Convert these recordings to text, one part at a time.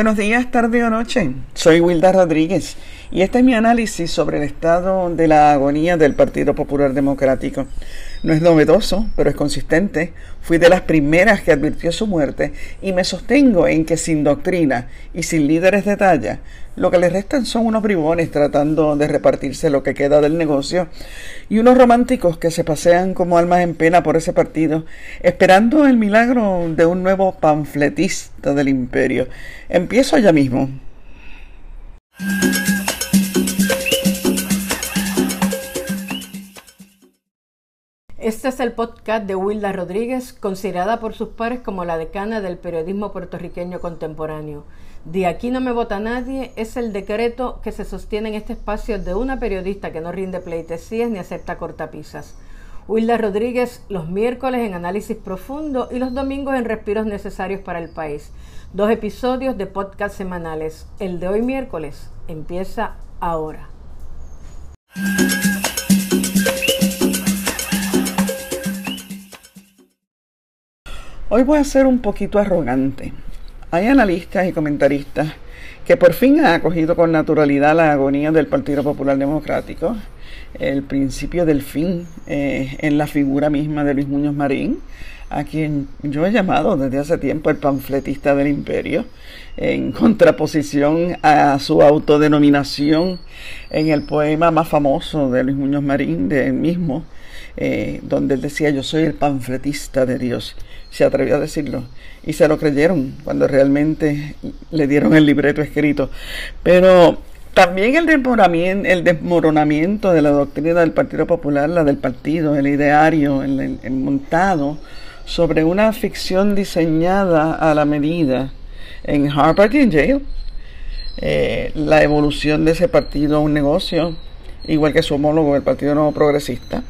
Buenos días, tarde o noche. Soy Wilda Rodríguez y este es mi análisis sobre el estado de la agonía del Partido Popular Democrático. No es novedoso, pero es consistente. Fui de las primeras que advirtió su muerte y me sostengo en que sin doctrina y sin líderes de talla, lo que le restan son unos bribones tratando de repartirse lo que queda del negocio y unos románticos que se pasean como almas en pena por ese partido, esperando el milagro de un nuevo panfletista del imperio. Empiezo ya mismo. Este es el podcast de Wilda Rodríguez, considerada por sus pares como la decana del periodismo puertorriqueño contemporáneo. De aquí no me vota nadie es el decreto que se sostiene en este espacio de una periodista que no rinde pleitesías ni acepta cortapisas. Wilda Rodríguez los miércoles en análisis profundo y los domingos en respiros necesarios para el país. Dos episodios de podcast semanales. El de hoy miércoles empieza ahora. Hoy voy a ser un poquito arrogante. Hay analistas y comentaristas que por fin han acogido con naturalidad la agonía del Partido Popular Democrático, el principio del fin eh, en la figura misma de Luis Muñoz Marín, a quien yo he llamado desde hace tiempo el panfletista del imperio, en contraposición a su autodenominación en el poema más famoso de Luis Muñoz Marín, de él mismo, eh, donde él decía yo soy el panfletista de Dios se atrevió a decirlo. Y se lo creyeron cuando realmente le dieron el libreto escrito. Pero también el desmoronamiento, el desmoronamiento de la doctrina del Partido Popular, la del partido, el ideario, el, montado sobre una ficción diseñada a la medida en Harvard y en. Eh, la evolución de ese partido a un negocio, igual que su homólogo, el Partido Nuevo Progresista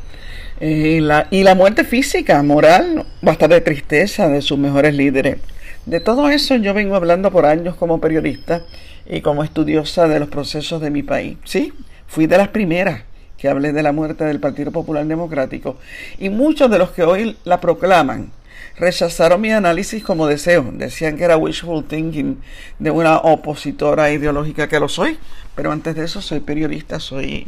y la, y la muerte física, moral, bastante tristeza de sus mejores líderes. De todo eso yo vengo hablando por años como periodista y como estudiosa de los procesos de mi país. Sí, fui de las primeras que hablé de la muerte del Partido Popular Democrático y muchos de los que hoy la proclaman rechazaron mi análisis como deseo. Decían que era wishful thinking de una opositora ideológica que lo soy, pero antes de eso soy periodista, soy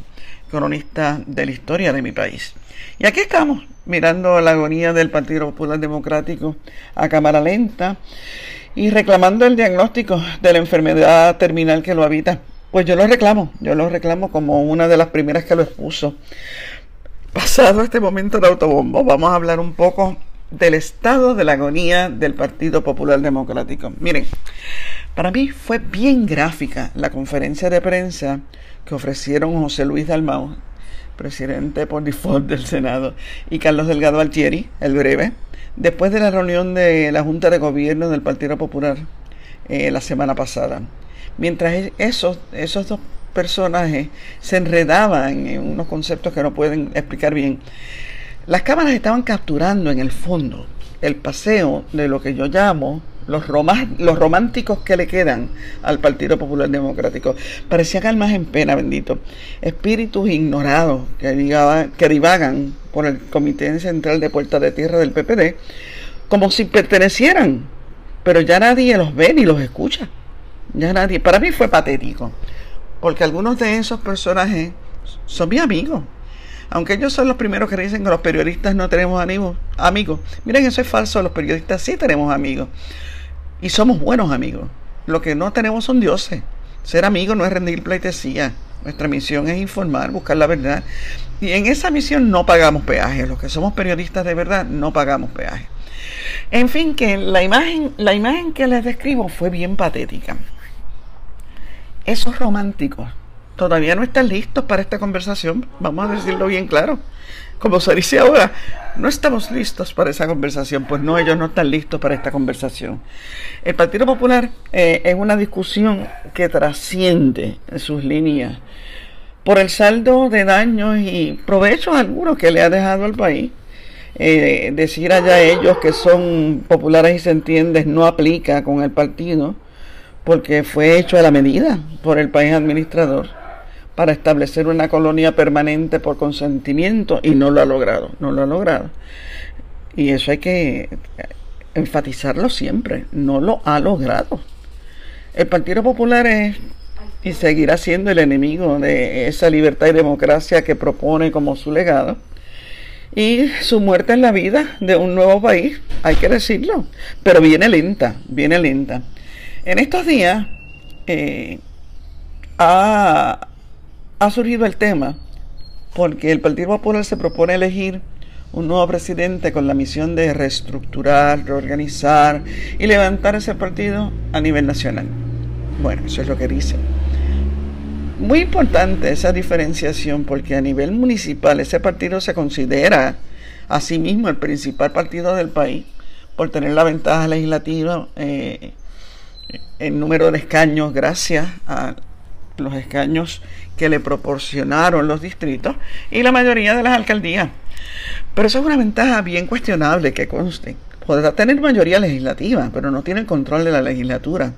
cronista de la historia de mi país. Y aquí estamos, mirando la agonía del Partido Popular Democrático a cámara lenta y reclamando el diagnóstico de la enfermedad terminal que lo habita. Pues yo lo reclamo, yo lo reclamo como una de las primeras que lo expuso. Pasado este momento de autobombo, vamos a hablar un poco del estado de la agonía del Partido Popular Democrático. Miren, para mí fue bien gráfica la conferencia de prensa que ofrecieron José Luis Dalmau presidente por default del Senado, y Carlos Delgado Altieri, el breve, después de la reunión de la Junta de Gobierno del Partido Popular eh, la semana pasada. Mientras esos, esos dos personajes se enredaban en unos conceptos que no pueden explicar bien, las cámaras estaban capturando en el fondo el paseo de lo que yo llamo los, los románticos que le quedan al Partido Popular Democrático. Parecían almas en pena, bendito. Espíritus ignorados que, que divagan por el Comité Central de Puerta de Tierra del PPD como si pertenecieran. Pero ya nadie los ve ni los escucha. Ya nadie. Para mí fue patético. Porque algunos de esos personajes son mis amigos. Aunque ellos son los primeros que dicen que los periodistas no tenemos amigos. Miren, eso es falso. Los periodistas sí tenemos amigos. Y somos buenos amigos. Lo que no tenemos son dioses. Ser amigo no es rendir pleitesía. Nuestra misión es informar, buscar la verdad. Y en esa misión no pagamos peaje. Los que somos periodistas de verdad no pagamos peaje. En fin, que la imagen, la imagen que les describo fue bien patética. Esos románticos todavía no están listos para esta conversación. Vamos a decirlo bien claro como se dice ahora, no estamos listos para esa conversación. Pues no, ellos no están listos para esta conversación. El Partido Popular eh, es una discusión que trasciende sus líneas por el saldo de daños y provechos algunos que le ha dejado al país. Eh, decir allá ellos que son populares y se entienden no aplica con el partido porque fue hecho a la medida por el país administrador para establecer una colonia permanente por consentimiento y no lo ha logrado, no lo ha logrado. Y eso hay que enfatizarlo siempre, no lo ha logrado. El Partido Popular es y seguirá siendo el enemigo de esa libertad y democracia que propone como su legado. Y su muerte en la vida de un nuevo país, hay que decirlo, pero viene lenta, viene lenta. En estos días eh, ha, ha surgido el tema porque el Partido Popular se propone elegir un nuevo presidente con la misión de reestructurar, reorganizar y levantar ese partido a nivel nacional. Bueno, eso es lo que dice. Muy importante esa diferenciación porque a nivel municipal ese partido se considera a sí mismo el principal partido del país por tener la ventaja legislativa eh, en número de escaños gracias a los escaños que le proporcionaron los distritos y la mayoría de las alcaldías. Pero eso es una ventaja bien cuestionable que conste. Podrá tener mayoría legislativa, pero no tiene el control de la legislatura.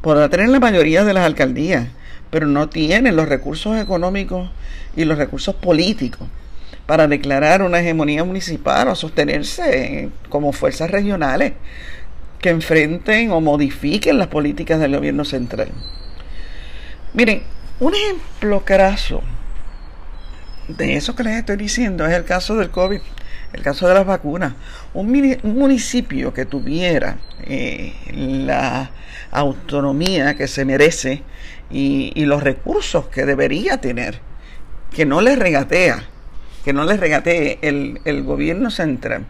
Podrá tener la mayoría de las alcaldías, pero no tienen los recursos económicos y los recursos políticos para declarar una hegemonía municipal o sostenerse como fuerzas regionales que enfrenten o modifiquen las políticas del gobierno central. Miren, un ejemplo craso de eso que les estoy diciendo es el caso del COVID, el caso de las vacunas. Un, municipio que tuviera eh, la autonomía que se merece y, los recursos que debería tener, que no le regatea, que no le regatee el, el gobierno central.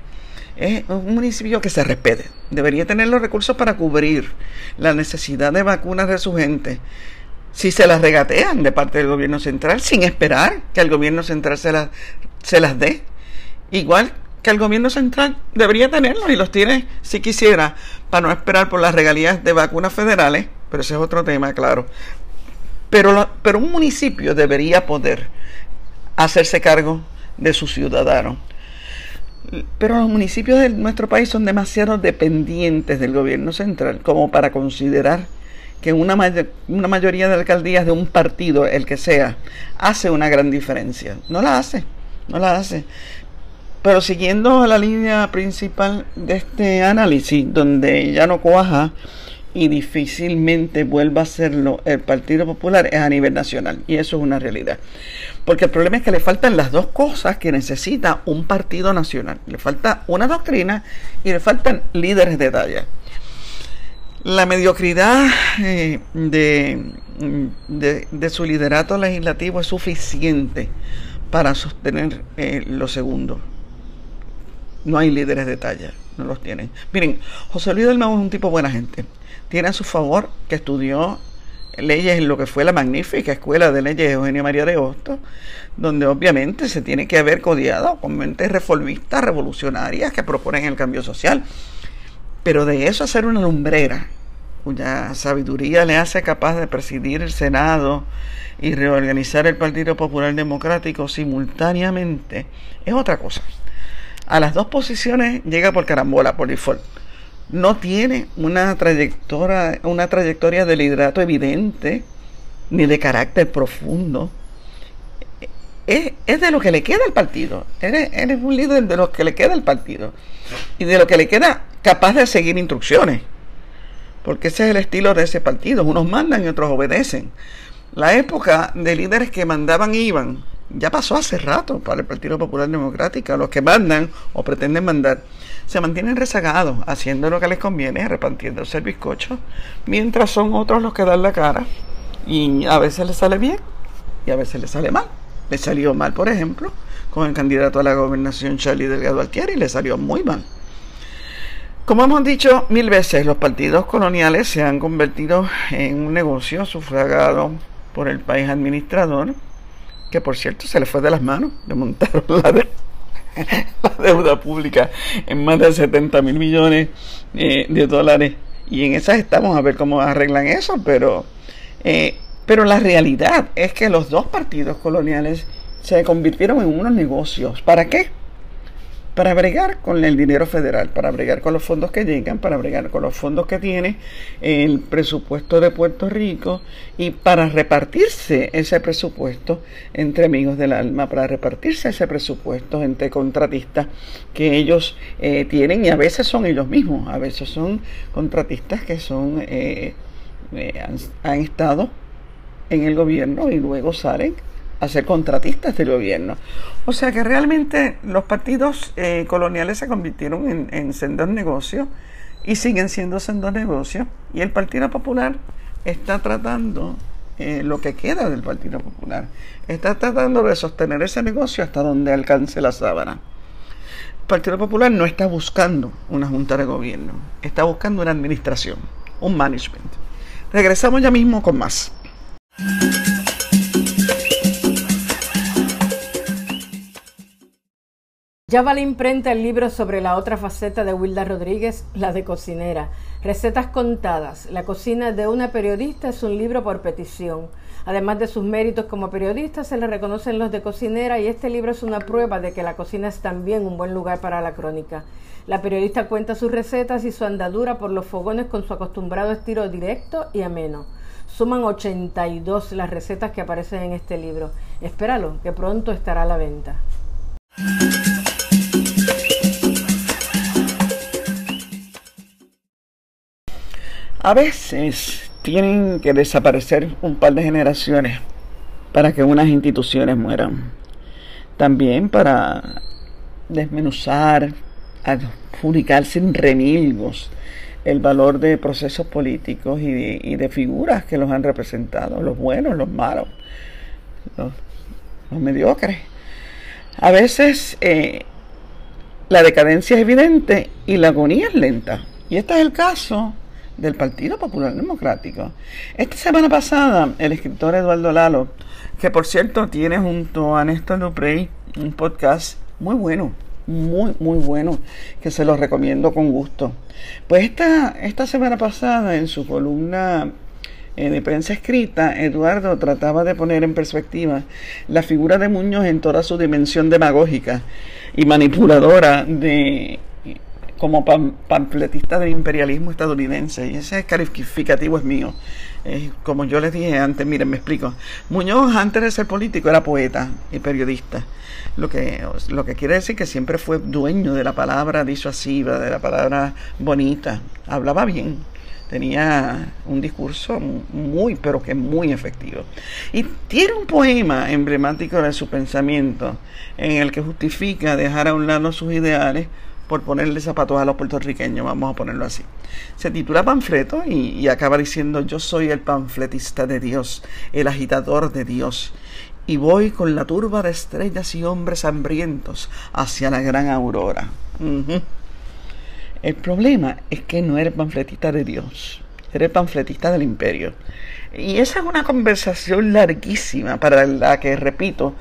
Es un municipio que se respete. Debería tener los recursos para cubrir la necesidad de vacunas de su gente. Si se las regatean de parte del gobierno central, sin esperar que el gobierno central se, las se las dé. Igual que el gobierno central debería tenerlos y los tiene si quisiera, para no esperar por las regalías de vacunas federales, pero ese es otro tema, claro. Pero, pero un municipio debería poder hacerse cargo de sus ciudadanos. Pero los municipios de nuestro país son demasiado dependientes del gobierno central como para considerar que una, una mayoría de alcaldías de un partido, el que sea, hace una gran diferencia. No la hace, no la hace. Pero siguiendo la línea principal de este análisis, donde ya no cuaja y difícilmente vuelva a hacerlo el Partido Popular es a nivel nacional. Y eso es una realidad. Porque el problema es que le faltan las dos cosas que necesita un partido nacional. Le falta una doctrina y le faltan líderes de talla. La mediocridad eh, de, de, su liderato legislativo es suficiente para sostener eh, lo segundo. No hay líderes de talla, no los tienen. Miren, José Luis del Mau es un tipo buena gente tiene a su favor que estudió leyes en lo que fue la magnífica escuela de leyes de Eugenio María de Hostos, donde obviamente se tiene que haber codiado con mentes reformistas, revolucionarias que proponen el cambio social. Pero de eso hacer una lumbrera, cuya sabiduría le hace capaz de presidir el Senado y reorganizar el Partido Popular Democrático simultáneamente, es otra cosa. A las dos posiciones llega por carambola, por default no tiene una trayectoria, una trayectoria de liderato evidente ni de carácter profundo. Es, de lo que le queda al partido. Eres, eres, un líder de lo que le queda al partido. Y de lo que le queda capaz de seguir instrucciones. Porque ese es el estilo de ese partido. Unos mandan y otros obedecen. La época de líderes que mandaban y iban ya pasó hace rato para el Partido Popular Democrático. Los que mandan o pretenden mandar se mantienen rezagados, haciendo lo que les conviene, repartiéndose el bizcocho, mientras son otros los que dan la cara. Y a veces les sale bien y a veces les sale mal. Le salió mal, por ejemplo, con el candidato a la gobernación Charlie Delgado Altieri, le salió muy mal. Como hemos dicho mil veces, los partidos coloniales se han convertido en un negocio sufragado por el país administrador, que por cierto se le fue de las manos, le montaron la, de, la deuda pública en más de 70 mil millones eh, de dólares. Y en esas estamos a ver cómo arreglan eso, pero, eh, pero la realidad es que los dos partidos coloniales se convirtieron en unos negocios. ¿Para qué? Para bregar con el dinero federal, para bregar con los fondos que llegan, para bregar con los fondos que tiene el presupuesto de Puerto Rico y para repartirse ese presupuesto entre amigos del alma, para repartirse ese presupuesto entre contratistas que ellos eh, tienen y a veces son ellos mismos, a veces son contratistas que son... Eh, eh, han, estado en el gobierno y luego salen a ser contratistas del gobierno. O sea que realmente los partidos eh, coloniales se convirtieron en, en sendos negocios y siguen siendo sendos negocios. Y el Partido Popular está tratando, eh, lo que queda del Partido Popular, está tratando de sostener ese negocio hasta donde alcance la sábana. El Partido Popular no está buscando una junta de gobierno, está buscando una administración, un management. Regresamos ya mismo con más. Ya va la imprenta el libro sobre la otra faceta de Wilda Rodríguez, la de cocinera. Recetas contadas. La cocina de una periodista es un libro por petición. Además de sus méritos como periodista, se le reconocen los de cocinera y este libro es una prueba de que la cocina es también un buen lugar para la crónica. La periodista cuenta sus recetas y su andadura por los fogones con su acostumbrado estilo directo y ameno. Suman 82 las recetas que aparecen en este libro. Espéralo, que pronto estará a la venta. A veces tienen que desaparecer un par de generaciones para que unas instituciones mueran. También para desmenuzar, adjudicar sin remilgos el valor de procesos políticos y de, figuras que los han representado, los buenos, los malos, los, mediocres. A veces eh, la decadencia es evidente y la agonía es lenta. Y este es el caso del Partido Popular Democrático. Esta semana pasada, el escritor Eduardo Lalo, que por cierto tiene junto a Néstor Duprey un podcast muy bueno, muy, muy bueno, que se lo recomiendo con gusto. Pues esta, esta semana pasada, en su columna eh, de prensa escrita, Eduardo trataba de poner en perspectiva la figura de Muñoz en toda su dimensión demagógica y manipuladora de como pamfletista del imperialismo estadounidense, y ese calificativo es mío. como yo les dije antes, miren, me explico. Muñoz, antes de ser político, era poeta y periodista. Lo que, lo que quiere decir que siempre fue dueño de la palabra disuasiva, de la palabra bonita. Hablaba bien, tenía un discurso muy, pero que muy efectivo. Y tiene un poema emblemático de su pensamiento en el que justifica dejar a un lado sus ideales por ponerle zapatos a los puertorriqueños, vamos a ponerlo así. Se titula Panfleto y, acaba diciendo, yo soy el panfletista de Dios, el agitador de Dios, y voy con la turba de estrellas y hombres hambrientos hacia la gran aurora. El problema es que no eres panfletista de Dios, eres panfletista del imperio. Y esa es una conversación larguísima para la que, repito,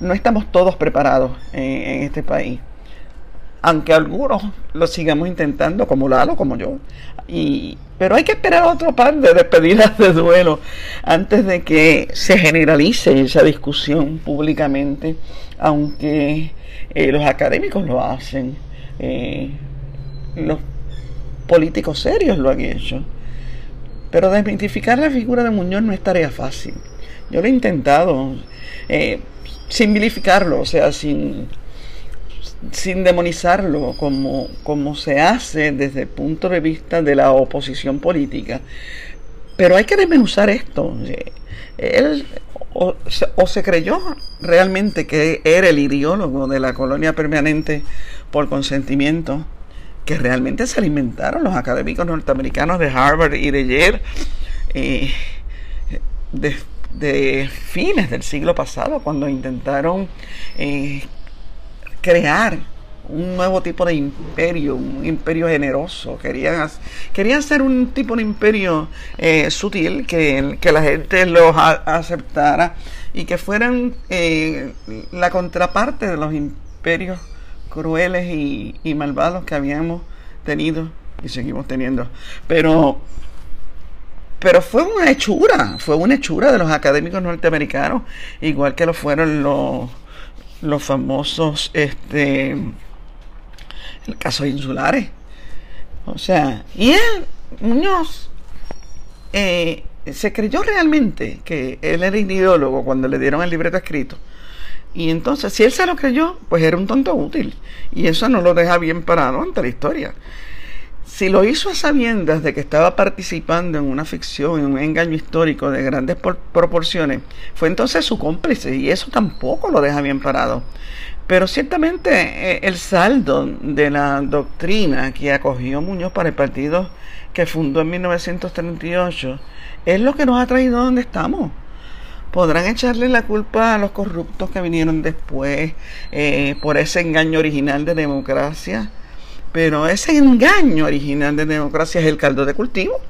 no estamos todos preparados en este país aunque algunos lo sigamos intentando, como Lalo, como yo. Y, pero hay que esperar otro par de despedidas de duelo antes de que se generalice esa discusión públicamente, aunque eh, los académicos lo hacen, eh, los políticos serios lo han hecho. Pero desmitificar la figura de Muñoz no es tarea fácil. Yo lo he intentado, eh, sin vilificarlo, o sea, sin sin demonizarlo como, como se hace desde el punto de vista de la oposición política. Pero hay que desmenuzar esto. Él o, se creyó realmente que era el ideólogo de la colonia permanente por consentimiento, que realmente se alimentaron los académicos norteamericanos de Harvard y de Yale eh, de, de, fines del siglo pasado, cuando intentaron eh, crear un nuevo tipo de imperio, un imperio generoso. Querían, querían ser un tipo de imperio eh, sutil, que, que, la gente los aceptara y que fueran eh, la contraparte de los imperios crueles y, y, malvados que habíamos tenido y seguimos teniendo. Pero, pero fue una hechura, fue una hechura de los académicos norteamericanos, igual que lo fueron los los famosos, este, el caso insulares. O sea, y él, Muñoz, eh, se creyó realmente que él era ideólogo cuando le dieron el libreto escrito. Y entonces, si él se lo creyó, pues era un tonto útil. Y eso no lo deja bien parado ante la historia. Si lo hizo a sabiendas de que estaba participando en una ficción, en un engaño histórico de grandes proporciones, fue entonces su cómplice y eso tampoco lo deja bien parado. Pero ciertamente eh, el saldo de la doctrina que acogió Muñoz para el partido que fundó en 1938 es lo que nos ha traído a donde estamos. Podrán echarle la culpa a los corruptos que vinieron después eh, por ese engaño original de democracia, pero ese engaño original de democracia es el caldo de cultivo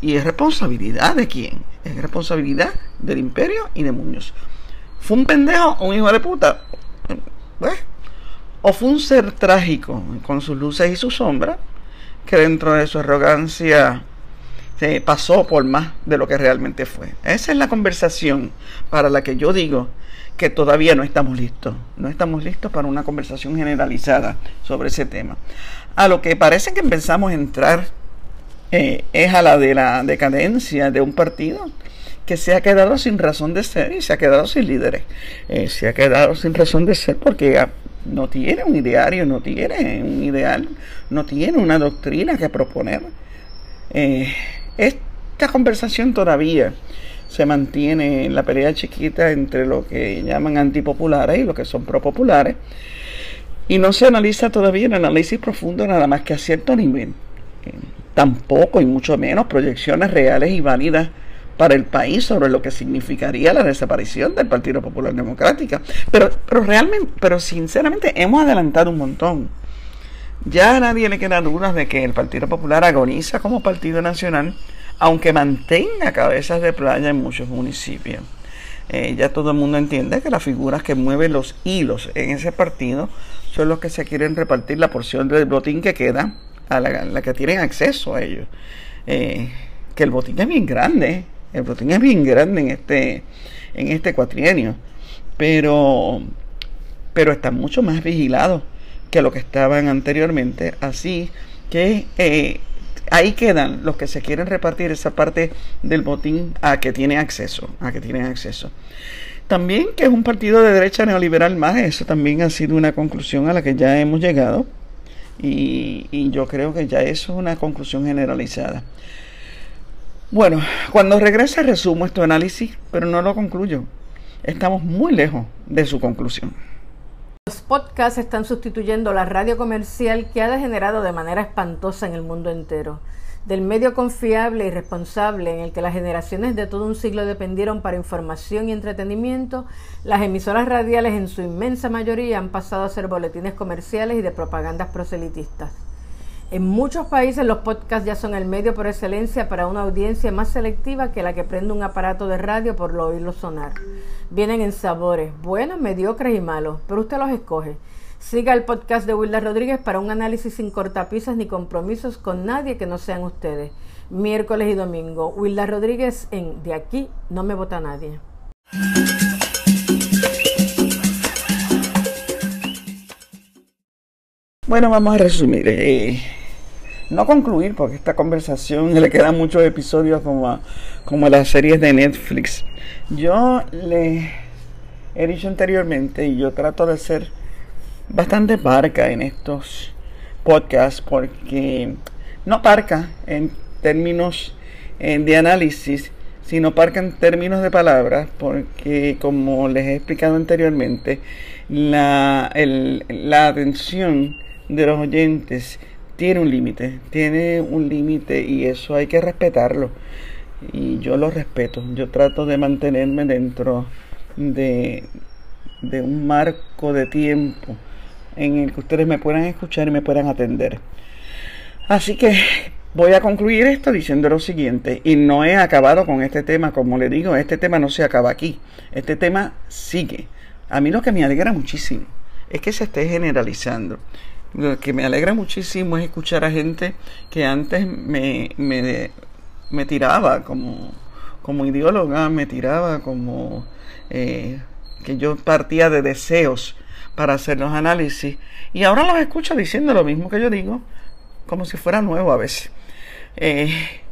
y es responsabilidad de quién? Es responsabilidad del imperio y de Muñoz. ¿Fue un pendejo o un hijo de puta? o fue un ser trágico con sus luces y sus sombras que dentro de su arrogancia se pasó por más de lo que realmente fue. Esa es la conversación para la que yo digo que todavía no estamos listos. No estamos listos para una conversación generalizada sobre ese tema. A lo que parece que empezamos a entrar eh, es a la de la decadencia de un partido que se ha quedado sin razón de ser y se ha quedado sin líderes. Eh, se ha quedado sin razón de ser porque no tiene un ideario, no tiene un ideal, no tiene una doctrina que proponer. Eh, esta conversación todavía se mantiene en la pelea chiquita entre lo que llaman antipopulares y lo que son propopulares. Y no se analiza todavía el análisis profundo nada más que a cierto nivel. Eh, tampoco y mucho menos proyecciones reales y válidas para el país sobre lo que significaría la desaparición del Partido Popular Democrático. Pero, pero realmente, pero sinceramente hemos adelantado un montón. Ya a nadie le queda dudas de que el Partido Popular agoniza como partido nacional, aunque mantenga cabezas de playa en muchos municipios. Eh, ya todo el mundo entiende que las figuras que mueven los hilos en ese partido son los que se quieren repartir la porción del botín que queda a la, que tienen acceso a ellos. Eh, que el botín es bien grande, el botín es bien grande en este, en este cuatrienio, pero, pero está mucho más vigilado que lo que estaban anteriormente. Así que eh, ahí quedan los que se quieren repartir esa parte del botín a que tiene acceso, a que tienen acceso. También que es un partido de derecha neoliberal más, eso también ha sido una conclusión a la que ya hemos llegado y, y yo creo que ya eso es una conclusión generalizada. Bueno, cuando regrese resumo este análisis, pero no lo concluyo. Estamos muy lejos de su conclusión. Los podcasts están sustituyendo la radio comercial que ha degenerado de manera espantosa en el mundo entero. Del medio confiable y responsable en el que las generaciones de todo un siglo dependieron para información y entretenimiento, las emisoras radiales en su inmensa mayoría han pasado a ser boletines comerciales y de propagandas proselitistas. En muchos países los podcasts ya son el medio por excelencia para una audiencia más selectiva que la que prende un aparato de radio por lo oírlo sonar. Vienen en sabores, buenos, mediocres y malos, pero usted los escoge. Siga el podcast de Wilda Rodríguez para un análisis sin cortapisas ni compromisos con nadie que no sean ustedes. Miércoles y domingo, Wilda Rodríguez en De aquí no me vota nadie. Bueno, vamos a resumir. Eh, no concluir, porque esta conversación le quedan muchos episodios como, como las series de Netflix. Yo le he dicho anteriormente y yo trato de ser bastante parca en estos podcasts porque no parca en términos eh, de análisis, sino parca en términos de palabras, porque como les he explicado anteriormente, la, la atención de los oyentes tiene un límite, tiene un límite y eso hay que respetarlo. Y yo lo respeto, yo trato de mantenerme dentro de, de un marco de tiempo en el que ustedes me puedan escuchar y me puedan atender. Así que voy a concluir esto diciendo lo siguiente, y no he acabado con este tema, como le digo, este tema no se acaba aquí, este tema sigue. A mí lo que me alegra muchísimo es que se esté generalizando. Lo que me alegra muchísimo es escuchar a gente que antes me, me, tiraba como, como ideóloga, me tiraba como eh, que yo partía de deseos para hacer los análisis y ahora los escucho diciendo lo mismo que yo digo, como si fuera nuevo a veces. Eh,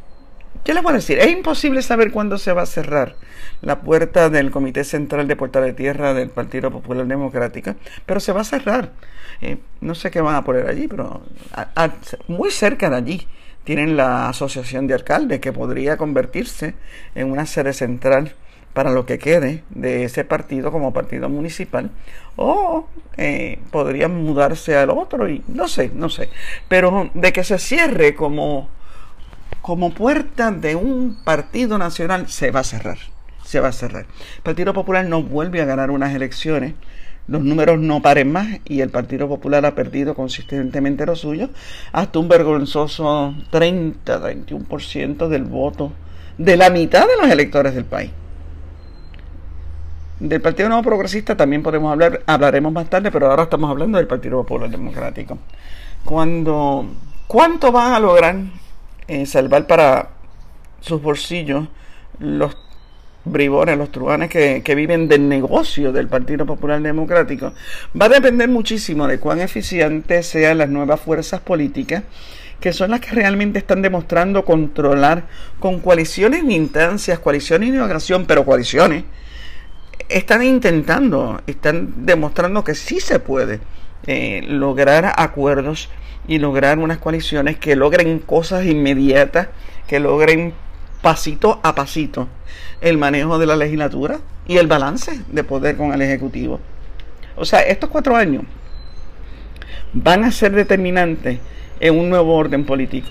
¿Qué les voy a decir? Es imposible saber cuándo se va a cerrar la puerta del Comité Central de Puerta de Tierra del Partido Popular Democrático, pero se va a cerrar. Eh, no sé qué van a poner allí, pero muy cerca de allí tienen la Asociación de Alcaldes, que podría convertirse en una sede central para lo que quede de ese partido como partido municipal o eh, podrían mudarse al otro y no sé, no sé, pero de que se cierre como como puerta de un partido nacional se va a cerrar. Se va a cerrar. El Partido Popular no vuelve a ganar unas elecciones. Los números no paren más y el Partido Popular ha perdido consistentemente lo suyo hasta un vergonzoso 30-31% del voto de la mitad de los electores del país. Del Partido Nuevo Progresista también podemos hablar, hablaremos más tarde, pero ahora estamos hablando del Partido Popular Democrático. Cuando, ¿Cuánto van a lograr eh, salvar para sus bolsillos los bribones, los truanes que, que, viven del negocio del Partido Popular Democrático, va a depender muchísimo de cuán eficientes sean las nuevas fuerzas políticas, que son las que realmente están demostrando controlar con coaliciones en instancias, coaliciones de inauguración, pero coaliciones, están intentando, están demostrando que sí se puede eh, lograr acuerdos y lograr unas coaliciones que logren cosas inmediatas, que logren pasito a pasito el manejo de la legislatura y el balance de poder con el Ejecutivo. O sea, estos cuatro años van a ser determinantes en un nuevo orden político,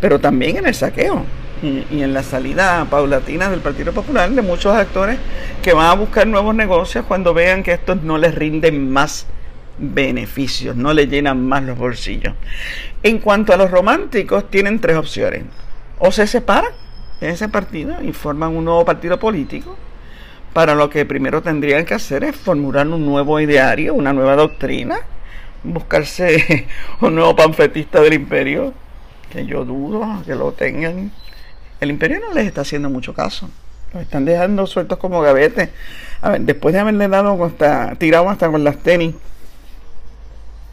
pero también en el saqueo y, en la salida paulatina del Partido Popular de muchos actores que van a buscar nuevos negocios cuando vean que estos no les rinden más beneficios, no le llenan más los bolsillos. En cuanto a los románticos, tienen tres opciones. O se separan de ese partido y forman un nuevo partido político, para lo que primero tendrían que hacer es formular un nuevo ideario, una nueva doctrina, buscarse un nuevo panfletista del imperio, que yo dudo que lo tengan. El imperio no les está haciendo mucho caso. Los están dejando sueltos como gavetes. A ver, después de haberle dado hasta, tirado hasta con las tenis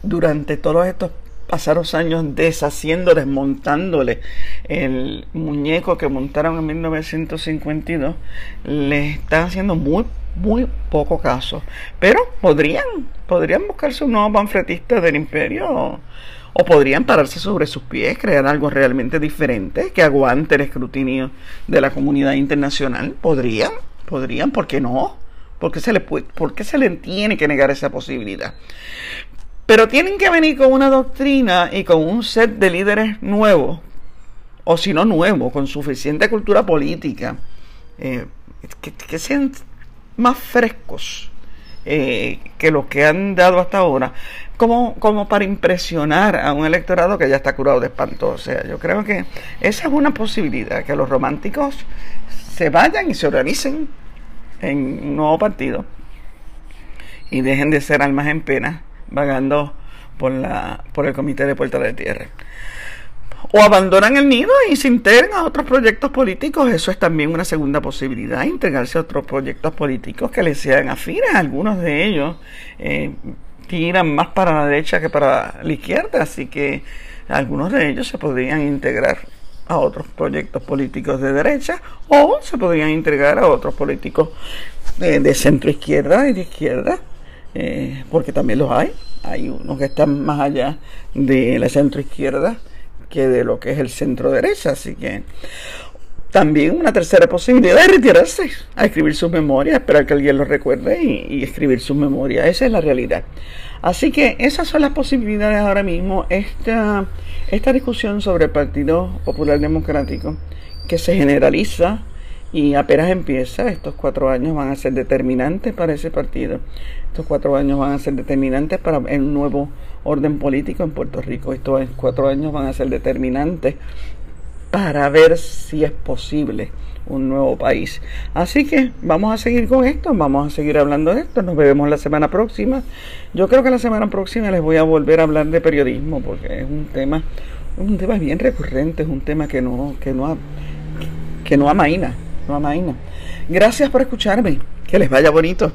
durante todos estos pasados años deshaciendo, desmontándole el muñeco que montaron en 1952, le están haciendo muy, muy poco caso. Pero podrían, podrían buscarse un nuevo panfletista del imperio o, podrían pararse sobre sus pies, crear algo realmente diferente que aguante el escrutinio de la comunidad internacional. Podrían, podrían, ¿por qué no? ¿Por qué se le, puede, ¿por qué se le tiene que negar esa posibilidad? Pero tienen que venir con una doctrina y con un set de líderes nuevos, o si no nuevos, con suficiente cultura política, eh, que, sean más frescos eh, que los que han dado hasta ahora, como, como para impresionar a un electorado que ya está curado de espanto. O sea, yo creo que esa es una posibilidad, que los románticos se vayan y se organicen en un nuevo partido y dejen de ser almas en pena vagando por, la, por el Comité de Puerta de Tierra. O abandonan el nido y se integran a otros proyectos políticos. Eso es también una segunda posibilidad, integrarse a otros proyectos políticos que les sean afines. Algunos de ellos eh, tiran más para la derecha que para la izquierda, así que algunos de ellos se podrían integrar a otros proyectos políticos de derecha o se podrían integrar a otros políticos de, de centro izquierda y de izquierda eh, porque también los hay. Hay unos que están más allá de la centro izquierda que de lo que es el centro derecha, así que también una tercera posibilidad es retirarse a escribir sus memorias, esperar que alguien los recuerde y, escribir sus memorias. Esa es la realidad. Así que esas son las posibilidades ahora mismo. Esta, esta discusión sobre el Partido Popular Democrático que se generaliza y apenas empieza, estos cuatro años van a ser determinantes para ese partido. Estos cuatro años van a ser determinantes para el nuevo orden político en Puerto Rico. Estos cuatro años van a ser determinantes para ver si es posible un nuevo país. Así que vamos a seguir con esto, vamos a seguir hablando de esto, nos vemos la semana próxima. Yo creo que la semana próxima les voy a volver a hablar de periodismo porque es un tema, un tema bien recurrente, es un tema que no, que no, que no amaina Gracias por escucharme. Que les vaya bonito.